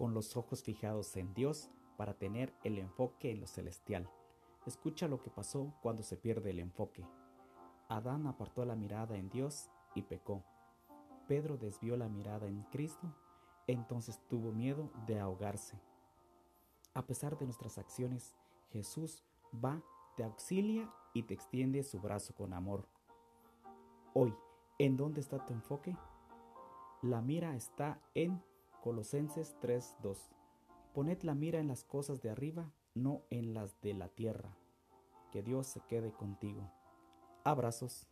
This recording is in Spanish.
con los ojos fijados en Dios para tener el enfoque en lo celestial. Escucha lo que pasó cuando se pierde el enfoque. Adán apartó la mirada en Dios y pecó. Pedro desvió la mirada en Cristo, entonces tuvo miedo de ahogarse. A pesar de nuestras acciones, Jesús va, te auxilia y te extiende su brazo con amor. Hoy, ¿en dónde está tu enfoque? La mira está en Colosenses 3:2. Poned la mira en las cosas de arriba, no en las de la tierra. Que Dios se quede contigo. Abrazos.